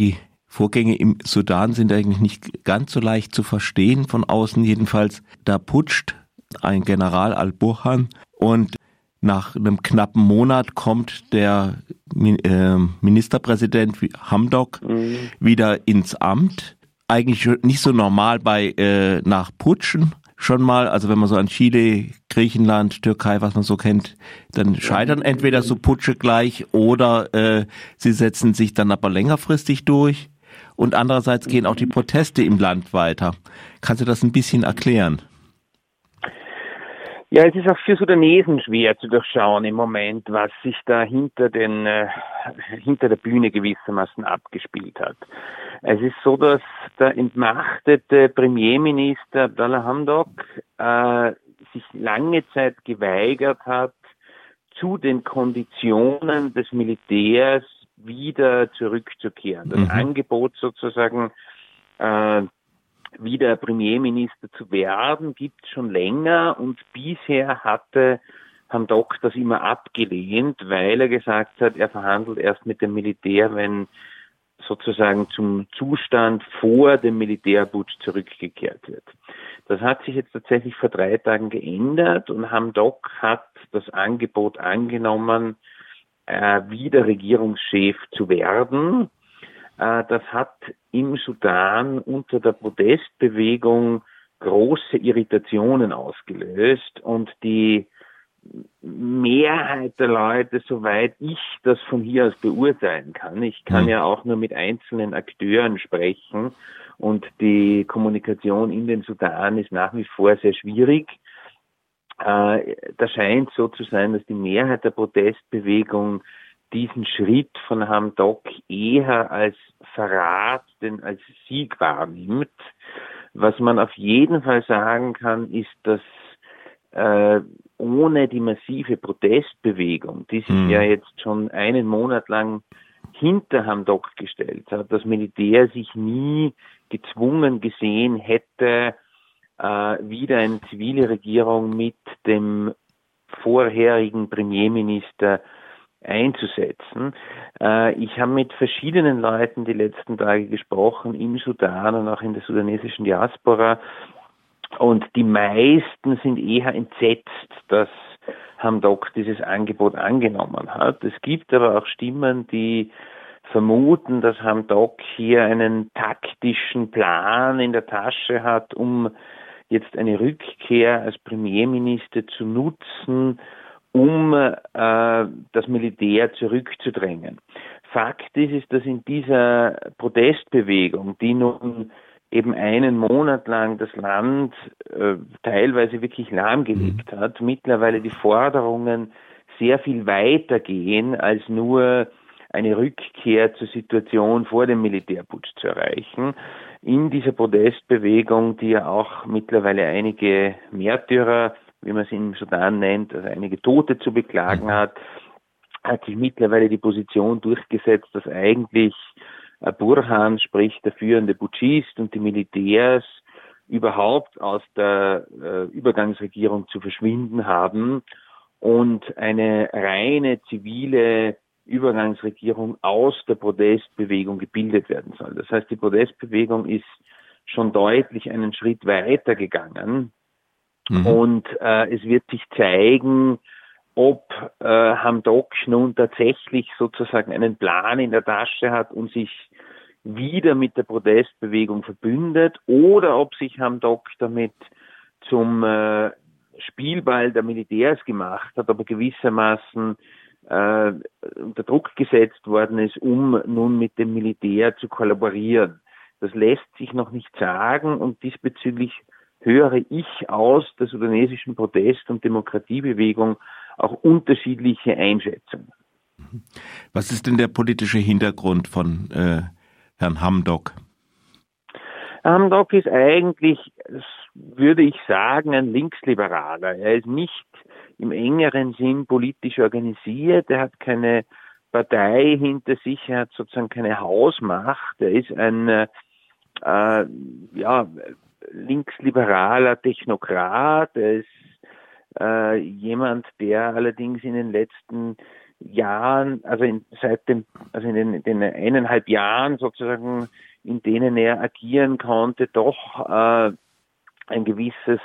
die Vorgänge im Sudan sind eigentlich nicht ganz so leicht zu verstehen von außen jedenfalls. Da putscht ein General al-Burhan und nach einem knappen Monat kommt der äh, Ministerpräsident Hamdok mhm. wieder ins Amt. Eigentlich nicht so normal bei äh, nach Putschen schon mal, also wenn man so an Chile, Griechenland, Türkei, was man so kennt, dann scheitern entweder so Putsche gleich oder äh, sie setzen sich dann aber längerfristig durch und andererseits gehen auch die Proteste im Land weiter. Kannst du das ein bisschen erklären? Ja, es ist auch für Sudanesen schwer zu durchschauen im Moment, was sich da hinter den äh, hinter der Bühne gewissermaßen abgespielt hat. Es ist so, dass der entmachtete Premierminister Abdallah Hamdok äh, sich lange Zeit geweigert hat, zu den Konditionen des Militärs wieder zurückzukehren. Das mhm. Angebot sozusagen äh, wieder Premierminister zu werden, gibt es schon länger und bisher hatte Hamdok das immer abgelehnt, weil er gesagt hat, er verhandelt erst mit dem Militär, wenn sozusagen zum Zustand vor dem Militärputsch zurückgekehrt wird. Das hat sich jetzt tatsächlich vor drei Tagen geändert und Hamdok hat das Angebot angenommen, äh, wieder Regierungschef zu werden. Äh, das hat im Sudan unter der Protestbewegung große Irritationen ausgelöst und die Mehrheit der Leute, soweit ich das von hier aus beurteilen kann, ich kann mhm. ja auch nur mit einzelnen Akteuren sprechen und die Kommunikation in den Sudan ist nach wie vor sehr schwierig. Äh, da scheint so zu sein, dass die Mehrheit der Protestbewegung diesen Schritt von Hamdok eher als Verrat denn als Sieg wahrnimmt. Was man auf jeden Fall sagen kann, ist, dass äh, ohne die massive Protestbewegung, die sich hm. ja jetzt schon einen Monat lang hinter Hamdok gestellt hat, das Militär sich nie gezwungen gesehen hätte, äh, wieder eine zivile Regierung mit dem vorherigen Premierminister einzusetzen. Äh, ich habe mit verschiedenen Leuten die letzten Tage gesprochen, im Sudan und auch in der sudanesischen Diaspora. Und die meisten sind eher entsetzt, dass Hamdok dieses Angebot angenommen hat. Es gibt aber auch Stimmen, die vermuten, dass Hamdok hier einen taktischen Plan in der Tasche hat, um jetzt eine Rückkehr als Premierminister zu nutzen, um äh, das Militär zurückzudrängen. Fakt ist, ist, dass in dieser Protestbewegung, die nun eben einen Monat lang das Land äh, teilweise wirklich lahmgelegt mhm. hat, mittlerweile die Forderungen sehr viel weiter gehen, als nur eine Rückkehr zur Situation vor dem Militärputsch zu erreichen. In dieser Protestbewegung, die ja auch mittlerweile einige Märtyrer wie man es im Sudan nennt, also einige Tote zu beklagen mhm. hat, hat sich mittlerweile die Position durchgesetzt, dass eigentlich Burhan, sprich der führende Putschist und die Militärs überhaupt aus der äh, Übergangsregierung zu verschwinden haben und eine reine zivile Übergangsregierung aus der Protestbewegung gebildet werden soll. Das heißt, die Protestbewegung ist schon deutlich einen Schritt weiter gegangen Mhm. Und äh, es wird sich zeigen, ob äh, Hamdok nun tatsächlich sozusagen einen Plan in der Tasche hat und sich wieder mit der Protestbewegung verbündet oder ob sich Hamdok damit zum äh, Spielball der Militärs gemacht hat, aber gewissermaßen äh, unter Druck gesetzt worden ist, um nun mit dem Militär zu kollaborieren. Das lässt sich noch nicht sagen und diesbezüglich höre ich aus der sudanesischen Protest- und Demokratiebewegung auch unterschiedliche Einschätzungen. Was ist denn der politische Hintergrund von äh, Herrn Hamdok? Hamdok ist eigentlich, würde ich sagen, ein Linksliberaler. Er ist nicht im engeren Sinn politisch organisiert. Er hat keine Partei hinter sich. Er hat sozusagen keine Hausmacht. Er ist ein äh, ja, linksliberaler Technokrat. Er ist äh, jemand, der allerdings in den letzten Jahren, also in, seit dem, also in den, den eineinhalb Jahren sozusagen, in denen er agieren konnte, doch äh, ein gewisses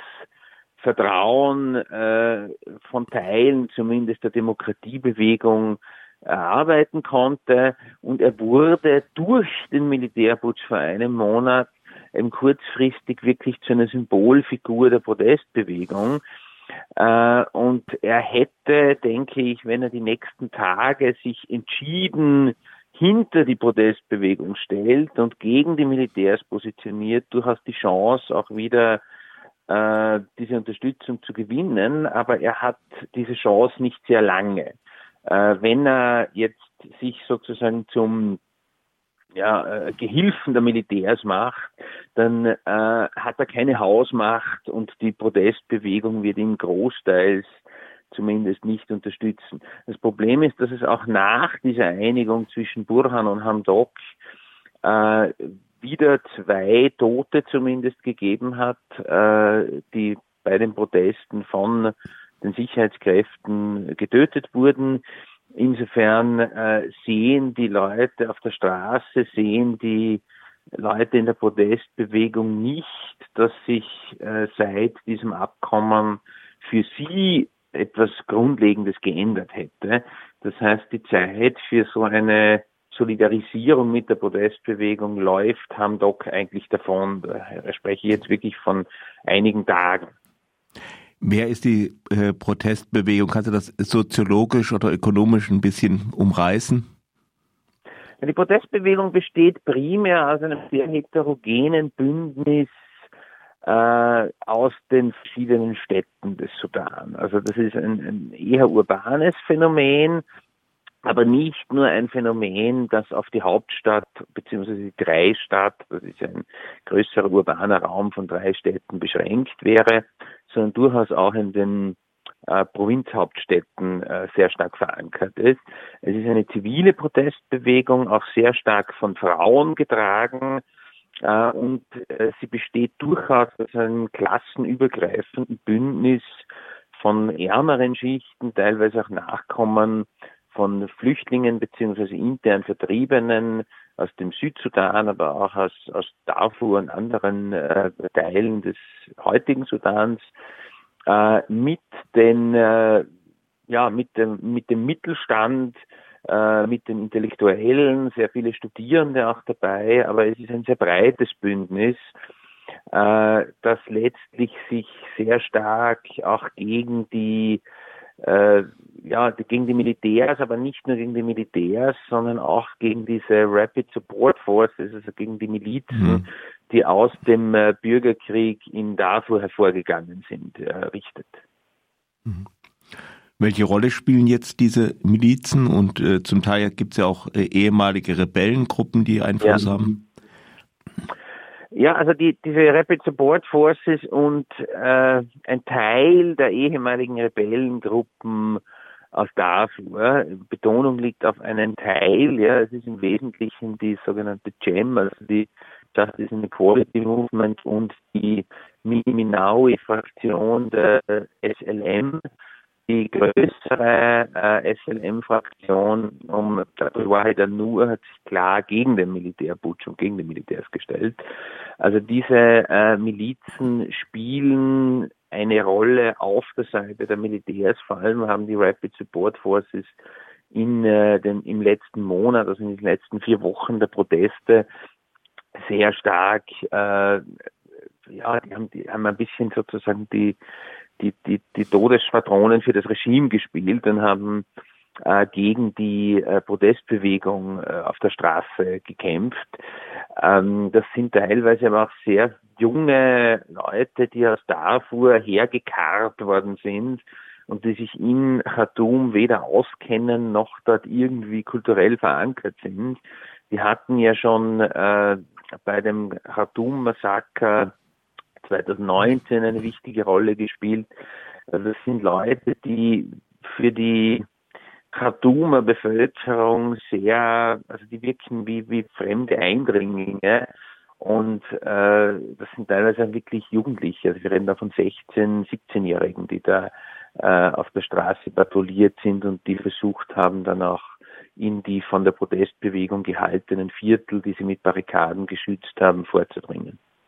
Vertrauen äh, von Teilen zumindest der Demokratiebewegung erarbeiten konnte und er wurde durch den Militärputsch vor einem Monat eben kurzfristig wirklich zu einer Symbolfigur der Protestbewegung. Äh, und er hätte, denke ich, wenn er die nächsten Tage sich entschieden hinter die Protestbewegung stellt und gegen die Militärs positioniert, durchaus die Chance, auch wieder äh, diese Unterstützung zu gewinnen. Aber er hat diese Chance nicht sehr lange. Äh, wenn er jetzt sich sozusagen zum ja, äh, Gehilfen der Militärs macht, dann äh, hat er keine Hausmacht und die Protestbewegung wird ihn großteils zumindest nicht unterstützen. Das Problem ist, dass es auch nach dieser Einigung zwischen Burhan und Hamdok äh, wieder zwei Tote zumindest gegeben hat, äh, die bei den Protesten von den Sicherheitskräften getötet wurden. Insofern äh, sehen die Leute auf der Straße, sehen die Leute in der Protestbewegung nicht, dass sich äh, seit diesem Abkommen für sie etwas Grundlegendes geändert hätte. Das heißt, die Zeit für so eine Solidarisierung mit der Protestbewegung läuft Hamdok eigentlich davon. Da spreche ich jetzt wirklich von einigen Tagen. Wer ist die äh, Protestbewegung? Kannst du das soziologisch oder ökonomisch ein bisschen umreißen? Die Protestbewegung besteht primär aus einem sehr heterogenen Bündnis äh, aus den verschiedenen Städten des Sudan. Also das ist ein, ein eher urbanes Phänomen, aber nicht nur ein Phänomen, das auf die Hauptstadt bzw. die Dreistadt, das ist ein größerer urbaner Raum von drei Städten beschränkt wäre, sondern durchaus auch in den äh, Provinzhauptstädten äh, sehr stark verankert ist. Es ist eine zivile Protestbewegung, auch sehr stark von Frauen getragen, äh, und äh, sie besteht durchaus aus einem klassenübergreifenden Bündnis von ärmeren Schichten, teilweise auch Nachkommen von Flüchtlingen beziehungsweise intern Vertriebenen aus dem Südsudan, aber auch aus, aus Darfur und anderen äh, Teilen des heutigen Sudans, äh, mit den, äh, ja, mit dem, mit dem Mittelstand, äh, mit den Intellektuellen, sehr viele Studierende auch dabei, aber es ist ein sehr breites Bündnis, äh, das letztlich sich sehr stark auch gegen die äh, ja, gegen die Militärs, aber nicht nur gegen die Militärs, sondern auch gegen diese Rapid Support Forces, also gegen die Milizen, mhm. die aus dem äh, Bürgerkrieg in Darfur hervorgegangen sind, äh, richtet. Mhm. Welche Rolle spielen jetzt diese Milizen und äh, zum Teil gibt es ja auch äh, ehemalige Rebellengruppen, die Einfluss ja. haben? Ja, also die, diese Rapid Support Forces und äh, ein Teil der ehemaligen Rebellengruppen aus Darfur, Betonung liegt auf einen Teil, ja, es ist im Wesentlichen die sogenannte GEM, also die Justice and Equality Movement und die Minawi-Fraktion der SLM, die größere äh, SLM-Fraktion um Wahid Nur hat sich klar gegen den Militärputsch und gegen die Militärs gestellt. Also diese äh, Milizen spielen eine Rolle auf der Seite der Militärs. Vor allem haben die Rapid Support Forces in äh, den, im letzten Monat, also in den letzten vier Wochen der Proteste sehr stark, äh, ja, die haben, die haben ein bisschen sozusagen die die, die, die Todesschwadronen für das Regime gespielt und haben äh, gegen die äh, Protestbewegung äh, auf der Straße gekämpft. Ähm, das sind teilweise aber auch sehr junge Leute, die aus Darfur hergekarrt worden sind und die sich in Khartoum weder auskennen noch dort irgendwie kulturell verankert sind. Die hatten ja schon äh, bei dem Khartoum-Massaker 2019 eine wichtige Rolle gespielt. Also das sind Leute, die für die Khartoumer Bevölkerung sehr, also die wirken wie, wie fremde Eindringlinge. Und äh, das sind teilweise wirklich Jugendliche, also wir reden da von 16, 17-Jährigen, die da äh, auf der Straße patrouilliert sind und die versucht haben, dann auch in die von der Protestbewegung gehaltenen Viertel, die sie mit Barrikaden geschützt haben, vorzudringen.